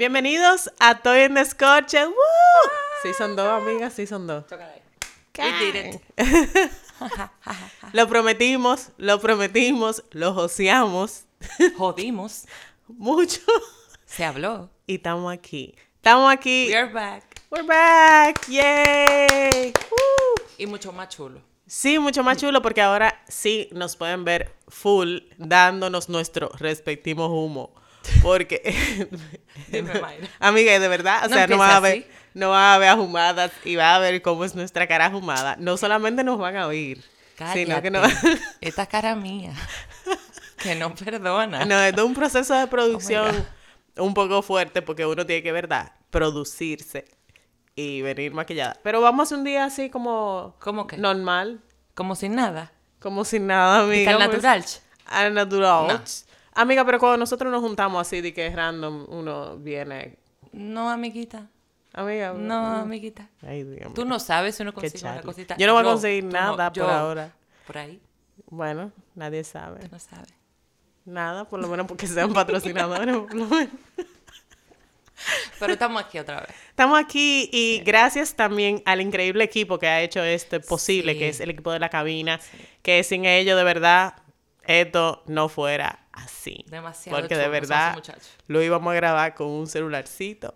Bienvenidos a Toy en Descorche. ¡Woo! Sí son dos, amigas, sí son dos. Lo prometimos, lo prometimos, lo joseamos Jodimos. mucho Se habló. y estamos aquí. Estamos aquí. We are back. We're back. Yay. Woo. Y mucho más chulo. Sí, mucho más chulo porque ahora sí nos pueden ver full dándonos nuestro respectivo humo. Porque, Dime, amiga, de verdad, o No sea, no van a ver, así. no van a ver ahumadas y van a ver cómo es nuestra cara ahumada. No solamente nos van a oír, sino que no. Esta cara mía. Que no perdona. no, es de un proceso Oh de producción un poco fuerte porque uno tiene que, ¿verdad?, producirse y venir maquillada. Pero vamos un día así como ¿Cómo que? normal, Como sin nada. como sin nada, amiga. al pues. natural. Al natural. No. Amiga, pero cuando nosotros nos juntamos así de que es random, uno viene. No, amiguita. Amiga. No, amiguita. Ay, Dios. Tú no sabes si uno consigue una cosita. Yo no voy a conseguir tú nada por ahora. Por ahí, Bueno, nadie sabe. tú no sabes. Nada, por lo menos porque sean patrocinadores. por lo menos. Pero estamos aquí otra vez. Estamos aquí y gracias también al increíble equipo que ha hecho esto posible, Sí. que es el equipo de la cabina, que sin ello de verdad esto no fuera así. Demasiado Porque de verdad lo íbamos a grabar con un celularcito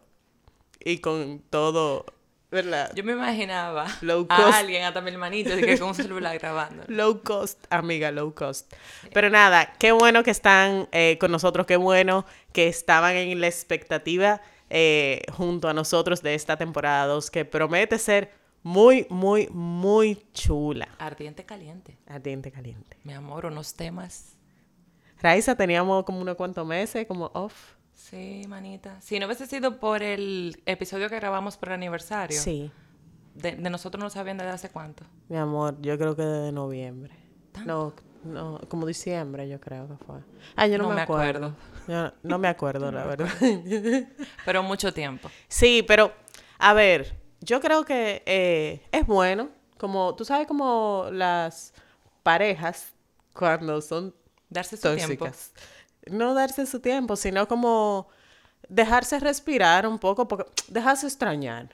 y con todo, ¿verdad? Yo me imaginaba Low a cost. alguien, hasta mi hermanito, de que con un celular grabando. Low cost, amiga, low cost. Pero nada, qué bueno que están eh, con nosotros, qué bueno que estaban en la expectativa eh, junto a nosotros de esta temporada 2, que promete ser muy, muy, muy chula. Ardiente caliente. Ardiente caliente. Mi amor, unos temas. Raiza, teníamos como unos cuantos meses, como off. Sí, manita. Si no hubiese sido por el episodio que grabamos por el aniversario, Sí, de, de nosotros no sabían desde hace cuánto. mi amor, yo creo que desde noviembre. No, no, como diciembre yo creo que fue. Ah, yo no, me, acuerdo. Yo no me acuerdo, la verdad. Pero mucho tiempo. Sí, pero a ver, yo creo que eh, es bueno, como tú sabes como las parejas cuando son Darse su tiempo. no darse su tiempo, sino como dejarse respirar un poco, porque dejarse extrañar.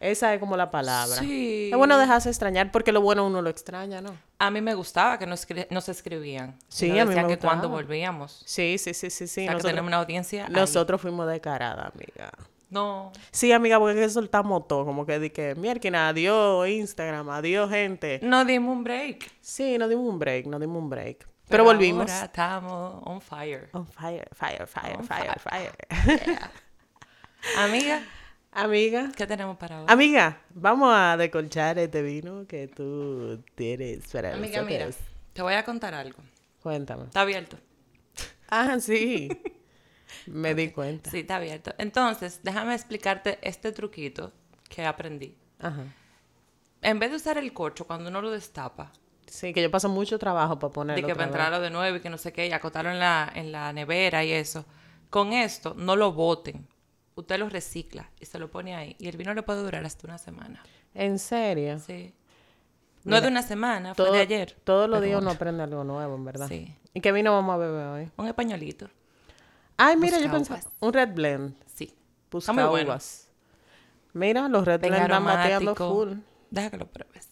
Esa es como la palabra. Sí. Es bueno dejarse extrañar porque lo bueno uno lo extraña, ¿no? A mí me gustaba que nos, nos escribían. Sí, nos a mí decían me que cuando volvíamos. Sí, sí, sí, sí, sí. o sea, que Nosotros, tenemos una audiencia. ahí. nosotros fuimos descaradas, amiga. No. Sí, amiga, porque soltamos todo, como que di que, mierda, adiós Instagram, adiós gente. No dimos un break. Sí, nos dimos un break, nos dimos un break. Pero, volvimos. Ahora estamos on fire. On fire, fire, fire, On fire, fire. fire. Amiga, Amiga, ¿qué tenemos para hoy? amiga, vamos a decolchar este vino que tú tienes para Amiga, mira, te voy a contar algo. Cuéntame. Está abierto. Ah, sí. Me di cuenta. Sí, está abierto. Entonces, déjame explicarte este truquito que aprendí. Ajá. En vez de usar el corcho cuando uno lo destapa, Sí, que yo paso mucho trabajo para de ponerlo. que otra para entrarlo de nuevo y que no sé qué, y acotarlo en la, en la nevera y eso. Con esto, no lo boten. Usted lo recicla y se lo pone ahí. Y el vino le puede durar hasta una semana. ¿En serio? Sí. No es de una semana, fue Todo- de ayer. Todos los días uno aprende algo nuevo, en verdad. Sí. ¿Y qué vino vamos a beber hoy? Un españolito. Ay, mira, yo pensaba. uvas. Un red blend. Sí. Busca muy bueno. uvas. Mira, los red blend están aromático. full. Deja que lo pruebes.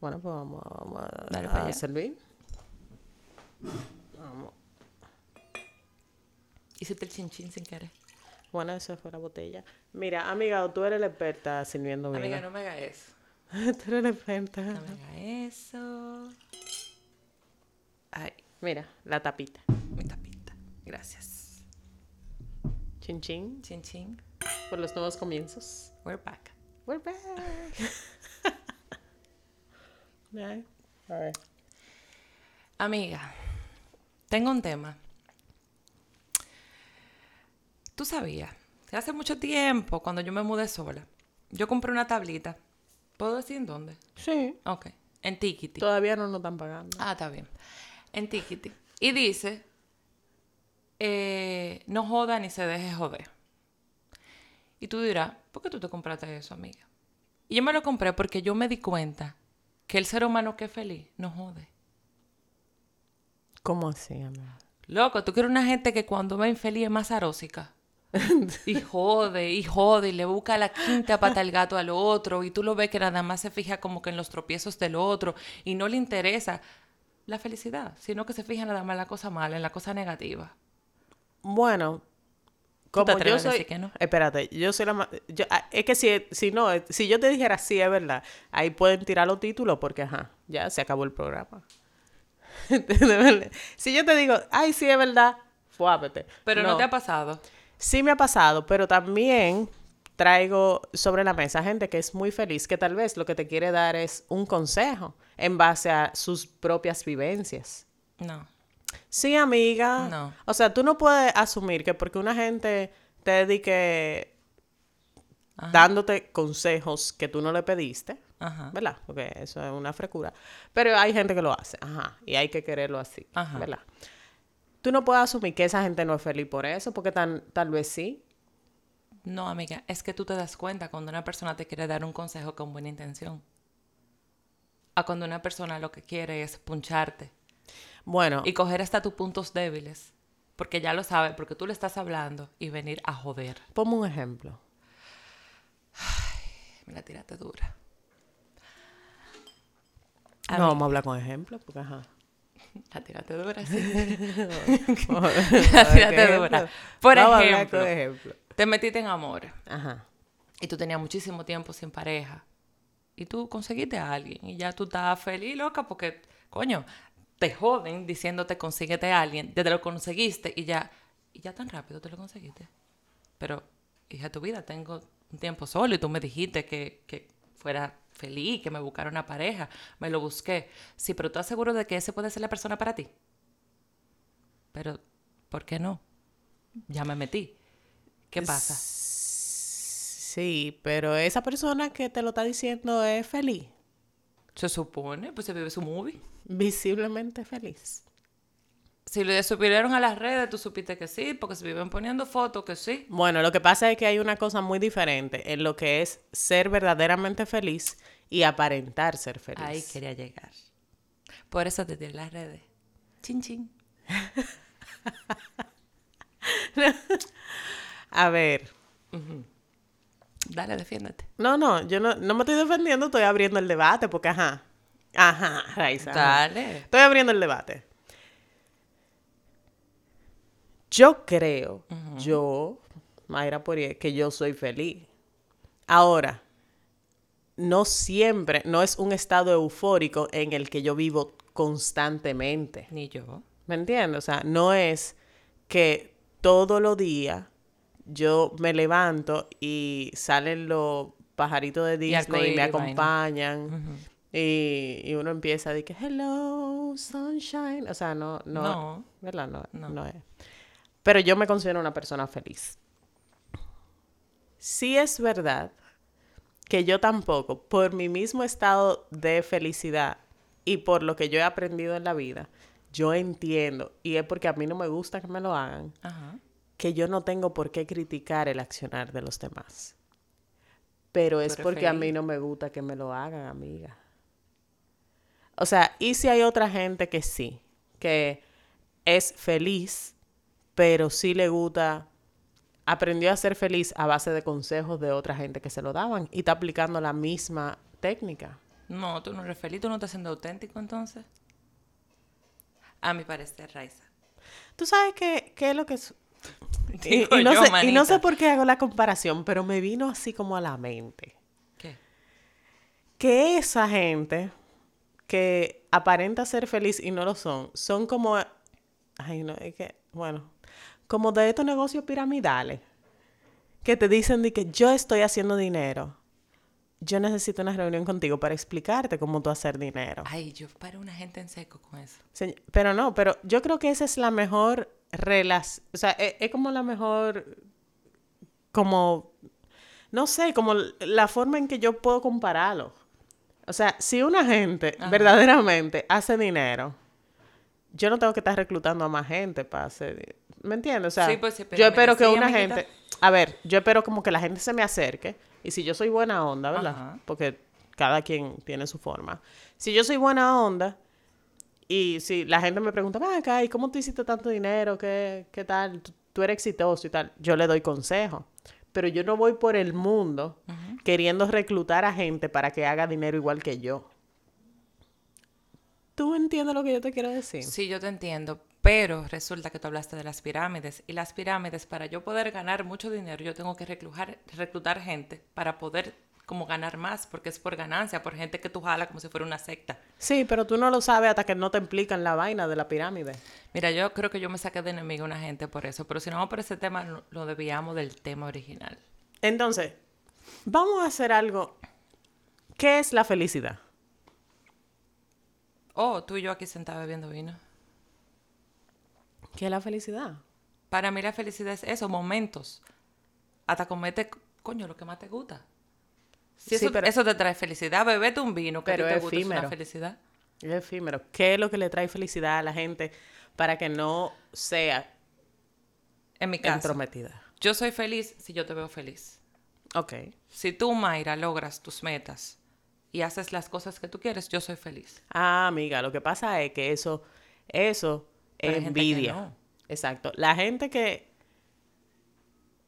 Bueno, pues vamos, vamos a, Dale a para servir. Hiciste el chinchín sin querer. Bueno, eso fue la botella. Mira, amiga, tú eres la experta sirviendo vino. Amiga, no me haga eso. tú eres la experta. No me haga eso. Ay, Mira, la tapita. mi tapita. Gracias. Chin chin. Chin chin. Por los nuevos comienzos. We're back. We're back. Ay, A ver. Amiga, tengo un tema. Tú sabías que hace mucho tiempo, cuando yo me mudé sola, yo compré una tablita. ¿Puedo decir en dónde? Sí. Ok. En Tikiti. Todavía no nos están pagando. Ah, está bien. En Tikiti. Y dice, eh, no joda ni se deje joder. Y tú dirás, ¿por qué tú te compraste eso, amiga? Y yo me lo compré porque yo me di cuenta que el ser humano que es feliz no jode. ¿Cómo así, amiga? Loco, tú quieres una gente que cuando va infeliz es más arósica. y jode, y jode, y le busca la quinta pata al gato al otro, y tú lo ves que nada más se fija como que en los tropiezos del otro, y no le interesa la felicidad, sino que se fija nada más en la cosa mala, en la cosa negativa. Bueno, ¿Tú te como yo soy... que no? Espérate, yo soy la más... yo- ah, es que si, si no, si yo te dijera sí, es verdad, ahí pueden tirar los títulos porque, ajá, ya se acabó el programa. Si yo te digo, ay, sí, es verdad, fuápete. Pero no. te ha pasado. Sí me ha pasado, pero también traigo sobre la mesa gente que es muy feliz, que tal vez lo que te quiere dar es un consejo en base a sus propias vivencias. No. Sí, amiga. No. O sea, tú no puedes asumir que porque una gente te dedique Ajá. dándote consejos que tú no le pediste, Ajá. ¿verdad? Porque eso es una frecura. Pero hay gente que lo hace, ajá, y hay que quererlo así, Ajá. ¿verdad? Tú no puedes asumir que esa gente no es feliz por eso, porque tan, tal vez sí. No, amiga, es que tú te das cuenta cuando una persona te quiere dar un consejo con buena intención. A cuando una persona lo que quiere es puncharte Bueno, y coger hasta tus puntos débiles. Porque ya lo sabe, porque tú le estás hablando y venir a joder. ponme un ejemplo. Me la tiraste dura. A no ver. vamos a hablar con ejemplos, porque ajá. La tiraste dura, sí. La tiraste dura. Por Vamos a hablar ejemplo, te metiste en amor Ajá. y tú tenías muchísimo tiempo sin pareja y tú conseguiste a alguien y ya tú estás feliz, loca, porque, coño, te joden diciéndote consíguete a alguien, ya te lo conseguiste y ya, y ya tan rápido te lo conseguiste. Pero, hija tu vida, tengo un tiempo solo y tú me dijiste que, que fuera feliz, que me buscara una pareja, me lo busqué. Sí, pero estás seguro de que ese puede ser la persona para ti. Pero, ¿por qué no? Ya me metí. ¿Qué pasa? Sí, pero esa persona que te lo está diciendo es feliz. Se supone, pues se vive su movie. Visiblemente feliz. Si le subieron a las redes, tú supiste que sí, porque se viven poniendo fotos que sí. Bueno, lo que pasa es que hay una cosa muy diferente en lo que es ser verdaderamente feliz y aparentar ser feliz. Ahí quería llegar. Por eso te tiré las redes. Chin, chin. A ver. Dale, defiéndete. No, no, yo no, no me estoy defendiendo, estoy abriendo el debate porque, ajá. Ajá, Raiza. ajá. Dale. Estoy abriendo el debate. Yo creo, yo, Mayra Poirier, que yo soy feliz. Ahora, no siempre, no es un estado eufórico en el que yo vivo constantemente. Ni yo. ¿Me entiendes? O sea, no es que todos los días yo me levanto y salen los pajaritos de Disney y, me acompañan. y, y uno empieza a decir, hello, sunshine. O sea, no, no, No. ¿verdad? No, No. no es. Pero yo me considero una persona feliz. Sí es verdad que yo tampoco, por mi mismo estado de felicidad y por lo que yo he aprendido en la vida, yo entiendo, y es porque a mí no me gusta que me lo hagan, Ajá. Que yo no tengo por qué criticar el accionar de los demás. Pero es porque a mí no me gusta que me lo hagan, amiga. O sea, y si hay otra gente que sí, que es feliz, pero sí le gusta, aprendió a ser feliz a base de consejos de otra gente que se lo daban y está aplicando la misma técnica. No, tú no eres feliz, tú no estás siendo auténtico entonces. A mi parecer, Raiza. ¿Tú sabes qué, qué es lo que? Y, no yo, sé, y no sé manita. por qué hago la comparación, pero me vino así como a la mente. ¿Qué? que esa gente que aparenta ser feliz y no lo son, son como, ay no, es que, bueno, como de estos negocios piramidales, que te dicen de que yo estoy haciendo dinero. Yo necesito una reunión contigo para explicarte cómo tú hacer dinero. Ay, yo paro una gente en seco con eso. Pero no, pero yo creo que esa es la mejor relación, o sea, e- es, como la mejor, como, no sé, como la forma en que yo puedo compararlo. O sea, si una gente Ajá. verdaderamente hace dinero, yo no tengo que estar reclutando a más gente para hacer, ¿me entiendes? O sea, Sí, pues, sí, yo espero que una gente, a ver, yo espero como que la gente se me acerque y si yo soy buena onda, ¿verdad? Ajá. Porque cada quien tiene su forma. Si yo soy buena onda, y si la gente me pregunta, ven acá, ¿y cómo tú hiciste tanto dinero? ¿Qué, qué tal? ¿Tú, tú eres exitoso y tal, yo le doy consejo. Pero yo no voy por el mundo queriendo reclutar a gente para que haga dinero igual que yo. ¿Tú entiendes lo que yo te quiero decir? Sí, yo te entiendo, pero resulta que tú hablaste de las pirámides y las pirámides, para yo poder ganar mucho dinero, yo tengo que reclutar, reclutar gente para poder como ganar más, porque es por ganancia, por gente que tú jala como si fuera una secta. Sí, pero tú no lo sabes hasta que no te explican la vaina de la pirámide. Mira, yo creo que yo me saqué de enemigo a una gente por eso, pero si no vamos por ese tema, lo, desviamos del tema original. Entonces, vamos a hacer algo. ¿Qué es la felicidad? Oh, tú y yo aquí sentados bebiendo vino. ¿Qué es la felicidad? Para mí la felicidad es eso, momentos. Hasta comete, coño, lo que más te gusta. Si Sí, eso, pero- eso te trae felicidad, bebete un vino que Pero te es gusta, es efímero. una felicidad. Es efímero. ¿Qué es lo que le trae felicidad a la gente para que no sea En mi caso, entrometida? yo soy feliz si yo te veo feliz. Ok. Si tú, Mayra, logras tus metas y haces las cosas que tú quieres, yo soy feliz. Ah, amiga, lo que pasa es que eso, eso Pero es envidia. no. Exacto. La gente que,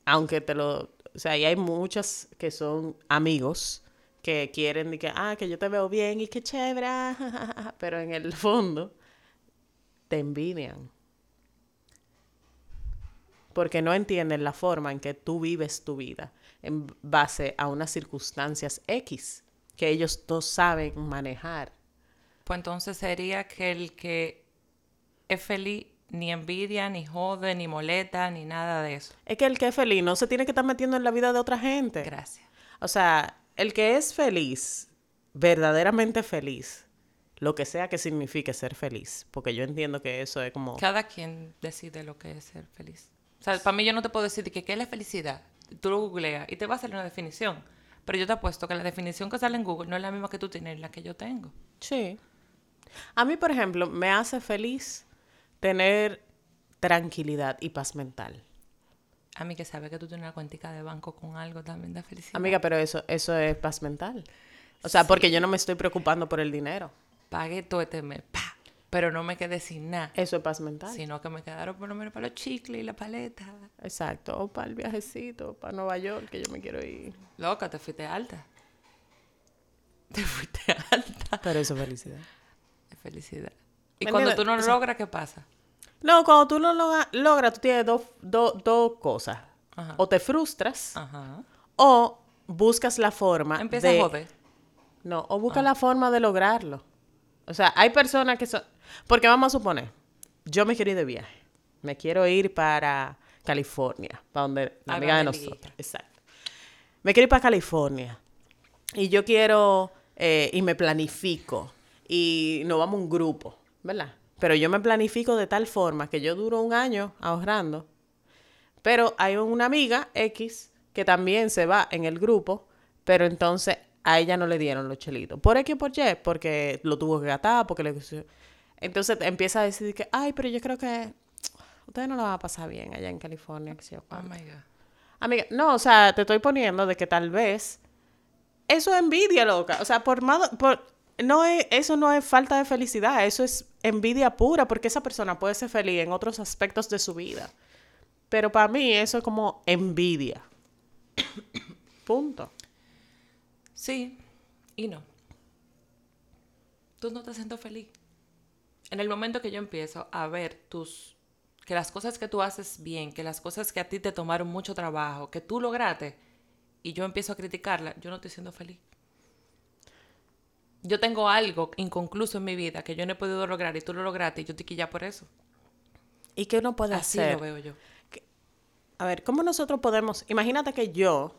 aunque te lo, o sea, y hay muchas que son amigos que quieren de que, ah, que yo te veo bien y qué chévere, ah, pero en el fondo te envidian. Porque no entienden la forma en que tú vives tu vida en base a unas circunstancias X que ellos no saben manejar. Pues entonces sería que el que es feliz ni envidia, ni jode, ni molesta, ni nada de eso. Es que el que es feliz no se tiene que estar metiendo en la vida de otra gente. Gracias. O sea, el que es feliz, verdaderamente feliz, lo que sea que signifique ser feliz, porque yo entiendo que eso es como... Cada quien decide lo que es ser feliz. O sea, para mí yo no te puedo decir de que qué es la felicidad. Tú lo googleas y te va a salir una definición. Pero yo te apuesto que la definición que sale en Google no es la misma que tú tienes, la que yo tengo. Sí. A mí, por ejemplo, me hace feliz tener tranquilidad y paz mental. A mí que sabe que tú tienes una cuentica de banco con algo también da felicidad. Amiga, pero eso, eso es paz mental. O sea, porque yo no me estoy preocupando por el dinero. Pagué todo este mes, pa, pero no me quedé sin nada. Eso es paz mental. Sino que me quedaron por lo menos para los chicles y la paleta. Exacto. O para el viajecito, para Nueva York, que yo me quiero ir. Loca, te fuiste alta. Te fuiste alta. Pero eso es felicidad. De felicidad. Y ¿Me cuando entiendes? tú no lo logras, ¿qué pasa? No, cuando tú lo loga- logras, tú tienes dos, dos, dos cosas. Ajá. O te frustras Ajá. o buscas la forma Empieza de... a joder. No, o buscas la forma de lograrlo. O sea, hay personas que son... Porque vamos a suponer, yo me quiero ir de viaje. Me quiero ir para California, para donde la amiga de nosotros. Exacto. Me quiero ir para California. Y yo quiero... eh, y me planifico. Y nos vamos a un grupo, ¿verdad? Pero yo me planifico de tal forma que yo duro un año ahorrando. Pero hay una amiga X que también se va en el grupo, pero entonces a ella no le dieron los chelitos. ¿Por X por Y? Porque lo tuvo que gastar, porque le... Entonces empieza a decir que, ay, pero yo creo que ustedes no lo van a pasar bien allá en California. Oh cuánto". my God. Amiga, no, o sea, te estoy poniendo de que tal vez eso es envidia, loca. O sea, por más, por, no es, eso no es falta de felicidad, eso es envidia pura, porque esa persona puede ser feliz en otros aspectos de su vida. Pero para mí eso es como envidia. Punto. Sí y no. Tú no te siento feliz. En el momento que yo empiezo a ver tus que las cosas que tú haces bien, que las cosas que a ti te tomaron mucho trabajo, que tú lograste y yo empiezo a criticarla, yo no estoy siendo feliz. Yo tengo algo inconcluso en mi vida que yo no he podido lograr y tú lo lograste y yo te quilla por eso. ¿Y qué uno puede Así hacer? lo veo yo. A ver, ¿cómo nosotros podemos, imagínate que yo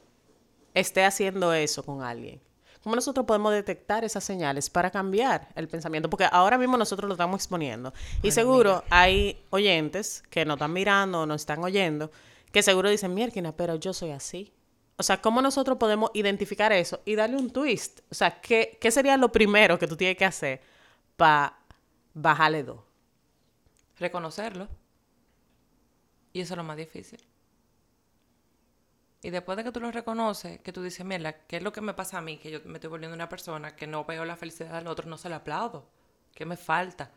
esté haciendo eso con alguien? ¿Cómo nosotros podemos detectar esas señales para cambiar el pensamiento? Porque ahora mismo nosotros lo estamos exponiendo. y seguro hay oyentes que nos están mirando o nos están oyendo que seguro dicen, mierda, pero yo soy así. O sea, ¿cómo nosotros podemos identificar eso y darle un twist? O sea, ¿qué, qué sería lo primero que tú tienes que hacer para bajarle dos? reconocerlo. Y eso es lo más difícil. Y después de que tú lo reconoces, que tú dices, mira, ¿qué es lo que me pasa a mí? Que yo me estoy volviendo una persona que no veo la felicidad del otro, no se la aplaudo. ¿Qué me falta?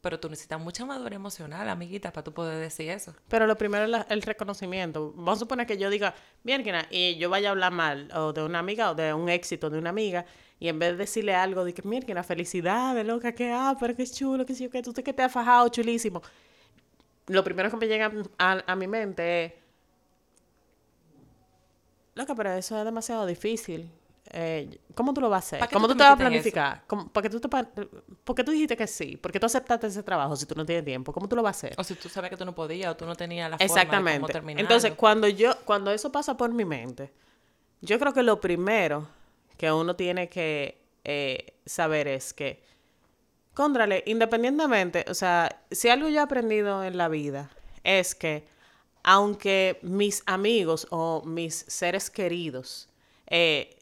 Pero tú necesitas mucha madurez emocional, amiguita, para tú poder decir eso. Pero lo primero es el reconocimiento. Vamos a suponer que yo diga, mierda, y yo vaya a hablar mal o de una amiga o de un éxito de una amiga, y en vez de decirle algo de que, felicidades, loca, que, ah, pero qué chulo, que sí, que tú te que te has fajado, chulísimo. Lo primero que me llega a, a mi mente es, loca, pero eso es demasiado difícil. Eh, ¿Cómo tú lo vas a hacer? ¿Para ¿Cómo tú tú te vas a planificar? ¿Cómo- ¿Por qué tú, te pa- por qué tú dijiste que sí? ¿Por qué tú aceptaste ese trabajo si tú no tienes tiempo? ¿Cómo tú lo vas a hacer? O si tú sabes que tú no podías o tú no tenías la forma de cómo Exactamente. terminar. Entonces, cuando yo, cuando eso pasa por mi mente, yo creo que lo primero que uno tiene que eh, saber es que, contrale, independientemente, o sea, si algo yo he aprendido en la vida es que, aunque mis amigos o mis seres queridos eh,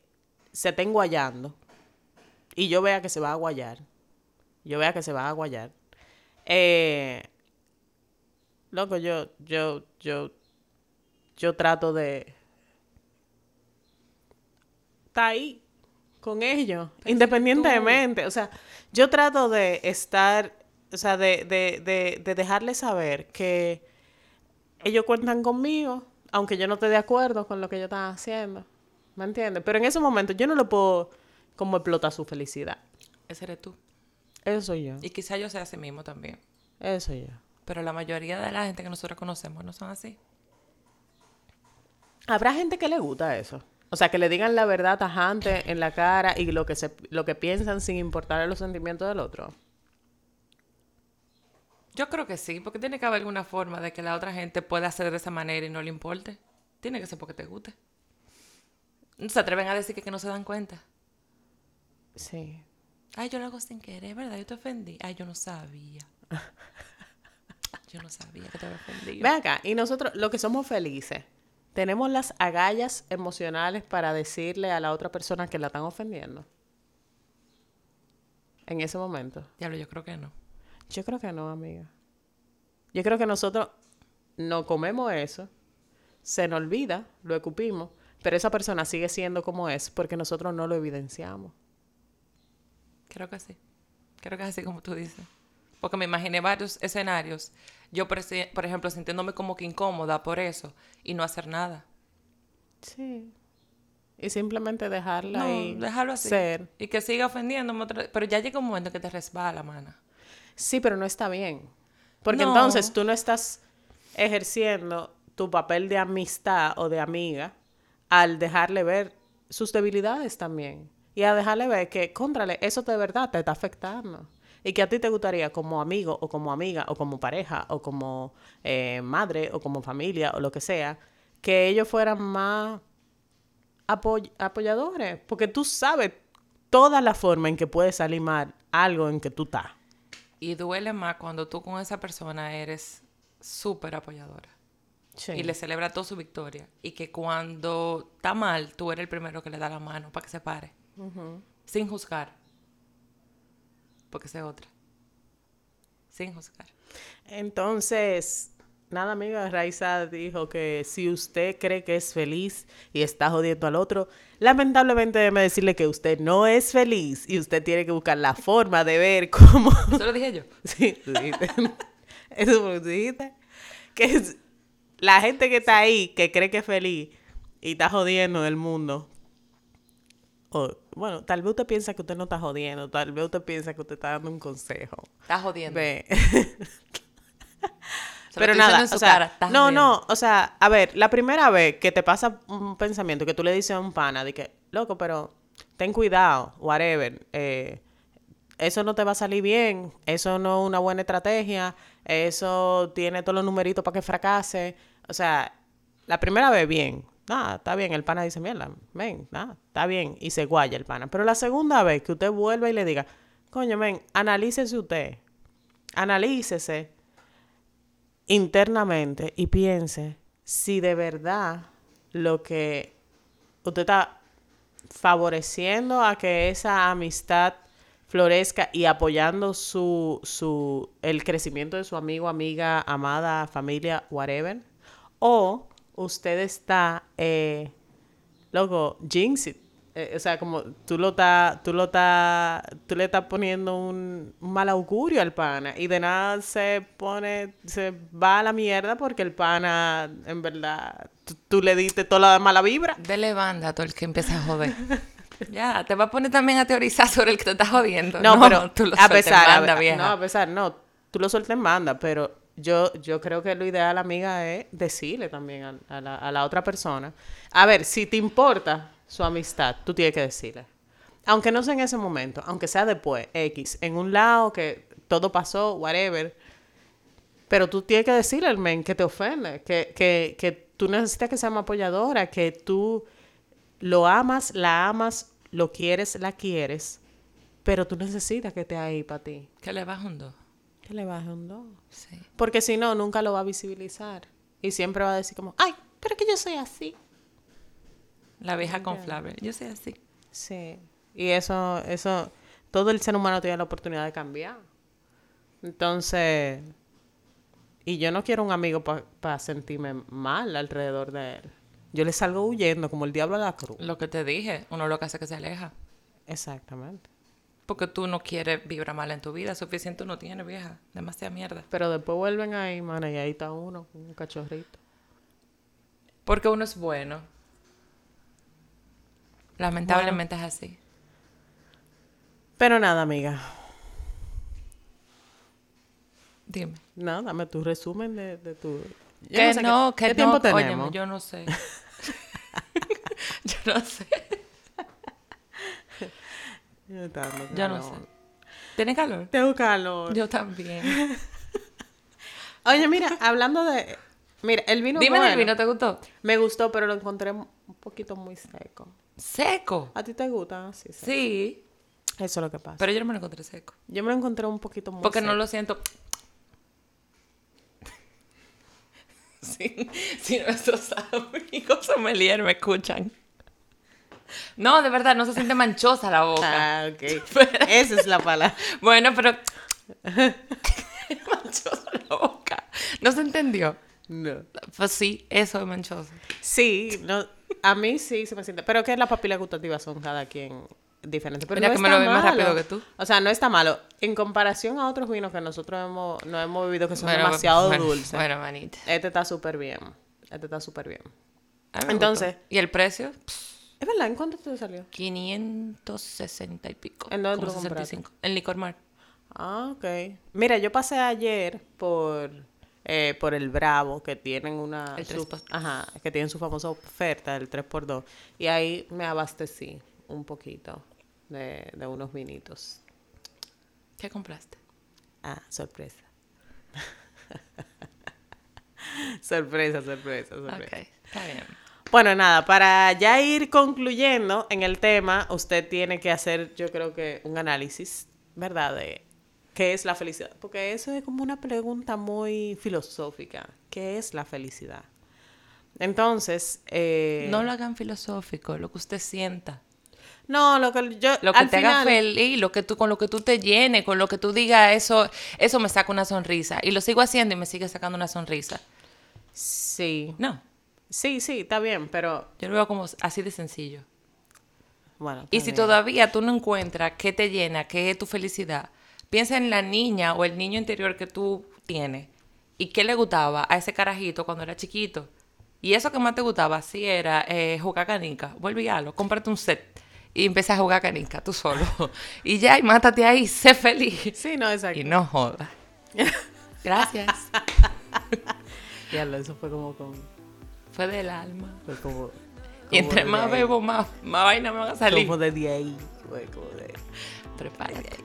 se estén guayando y yo vea que se va a guayar, yo vea que se va a guayar, eh, Loco, yo, yo, yo, yo trato de estar ahí con ellos, independientemente. O sea, yo trato de estar, o sea, de, de, de, de dejarles saber que ellos cuentan conmigo, aunque yo no esté de acuerdo con lo que ellos están haciendo. ¿Me entiendes? Pero en ese momento yo no le puedo como explotar su felicidad. Ese eres tú. Eso soy yo. Y quizá yo sea así mismo también. Eso soy yo. Pero la mayoría de la gente que nosotros conocemos no son así. Habrá gente que le gusta eso. O sea, que le digan la verdad tajante en la cara y lo que, se, lo que piensan sin importar los sentimientos del otro. Yo creo que sí, porque tiene que haber alguna forma de que la otra gente pueda hacer de esa manera y no le importe. Tiene que ser porque te guste. Se atreven a decir que, que no se dan cuenta. Sí. Ay, yo lo hago sin querer, ¿verdad? Yo te ofendí. Ay, yo no sabía. Yo no sabía que te había ofendido. Ve acá, y nosotros, lo que somos felices, tenemos las agallas emocionales para decirle a la otra persona que la están ofendiendo. En ese momento. Diablo, yo creo que no. Yo creo que no, amiga. Yo creo que nosotros no comemos eso, se nos olvida, lo escupimos, pero esa persona sigue siendo como es porque nosotros no lo evidenciamos. Creo que sí. Creo que es así como tú dices. Porque me imaginé varios escenarios. Yo, por, ejemplo, sintiéndome como que incómoda por eso y no hacer nada. Sí. Y simplemente dejarla No, ahí dejarlo así. ser. Y que siga ofendiéndome. otra- Pero ya llega un momento que te resbala, mana. Sí, pero no está bien. Porque No. entonces tú no estás ejerciendo tu papel de amistad o de amiga al dejarle ver sus debilidades también. Y a dejarle ver que, contrale, eso de verdad te está afectando. Y que a ti te gustaría como amigo o como amiga o como pareja o como eh, madre o como familia o lo que sea, que ellos fueran más apoy- apoyadores. Porque tú sabes toda la forma en que puede salir mal algo en que tú estás. Y duele más cuando tú con esa persona eres súper apoyadora. Sí. Y le celebra toda su victoria. Y que cuando está mal, tú eres el primero que le da la mano para que se pare. Sin juzgar. Porque esa es otra. Sin juzgar. Entonces, nada, amiga, Raiza dijo que si usted cree que es feliz y está jodiendo al otro, lamentablemente déjeme decirle que usted no es feliz y usted tiene que buscar la forma de ver cómo... Eso lo dije yo. Sí, tú dijiste. Eso lo dijiste. Que la gente que está ahí, que cree que es feliz y está jodiendo el mundo. O, bueno, tal vez usted piensa que usted no está jodiendo, tal vez usted piensa que usted está dando un consejo. Estás jodiendo. Ve. Pero nada, o sea, cara, no, jodiendo. no, o sea, a ver, la primera vez que te pasa un pensamiento que tú le dices a un pana de que, loco, pero ten cuidado, whatever, eh, eso no te va a salir bien, eso no es una buena estrategia, eso tiene todos los numeritos para que fracase, o sea, la primera vez bien, nada, está bien, el pana dice, mierda, ven, nada, está bien, y se guaya el pana, pero la segunda vez que usted vuelve y le diga, coño, ven, analícese usted, analícese, internamente y piense si de verdad lo que usted está favoreciendo a que esa amistad florezca y apoyando su, su el crecimiento de su amigo, amiga, amada, familia, whatever, o usted está, eh, loco, jinx it, eh, o sea, como tú lo estás, tú lo estás, tú le estás poniendo un, un mal augurio al pana y de nada se pone, se va a la mierda porque el pana, en verdad, tú, tú le diste toda la mala vibra. Dele banda a todo el que empieza a joder. ya, te va a poner también a teorizar sobre el que te está jodiendo. No, pero tú lo a sueltas en pesar, a ve- vieja. no, a pesar, no, tú lo sueltas en banda, pero yo, yo creo que lo ideal, amiga, es decirle también a, a la, a la otra persona. A ver, si te importa su amistad, tú tienes que decirle. Aunque no sea en ese momento, aunque sea después, X, en un lado que todo pasó, whatever. Pero tú tienes que decirle al men que te ofende, que, que, que tú necesitas que sea más apoyadora, que tú lo amas, la amas, lo quieres, la quieres, pero tú necesitas que esté ahí para ti. Que le baja un 2. Que le baje un 2. Sí. Porque si no, nunca lo va a visibilizar. Y siempre va a decir como, ay, pero que yo soy así. La vieja con Flaver. Yo soy así. Sí. Y eso, eso, todo el ser humano tiene la oportunidad de cambiar. Entonces, y yo no quiero un amigo para sentirme mal alrededor de él. Yo le salgo huyendo como el diablo a la cruz. Lo que te dije, uno lo que hace es que se aleja. Exactamente. Porque tú no quieres vibrar mal en tu vida. Suficiente no tienes, vieja. Demasiada mierda. Pero después vuelven ahí, mana, y ahí está uno, un cachorrito. Porque uno es bueno. Lamentablemente es así. Pero nada, amiga. Dime. No, dame tu resumen de, de tu... Yo que sé no, qué, que ¿qué tiempo no. Óyeme, tenemos? yo no sé. yo no sé. Yo no sé. ¿Tienes calor? Tengo calor. Yo también. Oye, mira, hablando de... Mira, el vino Dime bueno. el vino, ¿te gustó? Me gustó, pero lo encontré un poquito muy seco. Seco. ¿A ti te gusta? Sí, sí. Sí. Eso es lo que pasa. Pero yo no me lo encontré seco. Yo me lo encontré un poquito muy Porque seco. no lo siento. Si, si nuestros amigos sommelier me escuchan. No, de verdad, no se siente manchosa la boca. Ah, ok. Esa es la palabra. Bueno, pero. manchosa la boca. ¿No se entendió? No. Pues sí, eso es manchoso. Sí, no, a mí sí se me siente. Pero que las papilas gustativas son cada quien diferentes. Pero Mira no que me está lo vi más malo. rápido que tú. O sea, no está malo. En comparación a otros vinos que nosotros hemos, no hemos bebido que son Bueno, demasiado bueno, dulces. Bueno, manita. Este está súper bien. Este está súper bien. Me Entonces- gustó. ¿Y el precio? ¿Es verdad? ¿En cuánto te salió? 560 y pico. ¿En dónde lo compraste? 65. En Licor Mar. Ah, ok. Mira, yo pasé ayer por, eh, por el Bravo, que tienen una... El su- Ajá, que tienen su famosa oferta, el 3x2. Y ahí me abastecí un poquito de, de unos vinitos. ¿Qué compraste? Ah, sorpresa. sorpresa, sorpresa, sorpresa. Ok, está bien. Bueno, nada, para ya ir concluyendo en el tema, usted tiene que hacer, yo creo que un análisis, ¿verdad? De qué es la felicidad. Porque eso es como una pregunta muy filosófica. ¿Qué es la felicidad? Entonces, eh, No lo hagan filosófico, lo que usted sienta. No, lo que yo, Lo que al te haga feliz, lo que tú, con lo que tú te llenes, con lo que tú digas, eso, eso me saca una sonrisa. Y lo sigo haciendo y me sigue sacando una sonrisa. Sí, No, sí, sí, está bien, pero yo lo veo como así de sencillo. bueno. Y si bien. todavía tú no encuentras qué te llena, qué es tu felicidad, piensa en la niña o el niño interior que tú tienes y qué le gustaba a ese carajito cuando era chiquito. Y eso que más te gustaba, sí era eh, jugar canica. Hazlo, cómprate un set y empieza a jugar canica tú solo. y ya, y mátate ahí, sé feliz. Sí, no, exacto. Y no jodas. Gracias. Diablo, eso fue como con... Fue del alma. Fue como... Y como entre de más ahí. bebo, más, más vaina me van a salir. Como de de ahí. Fue como de... Prepárate.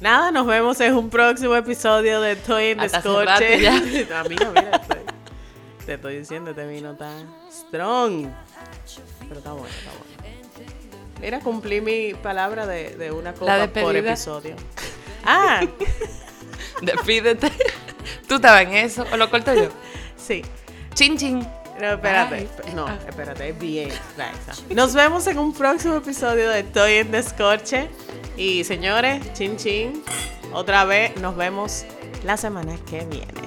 Nada, nos vemos en un próximo episodio de Toy en Descorche. rato Amiga, mira, estoy- te estoy diciendo, este vino está strong. Pero está bueno, está bueno. Mira, cumplí mi palabra de, de una copa por episodio. Ah, Despídete. ¿Tú estabas en eso o lo corto yo? sí. Chin, chin. No, espérate. No, espérate, es bien. Nos vemos en un próximo episodio de Estoy en Descorche. Y señores, chin chin. Otra vez nos vemos la semana que viene.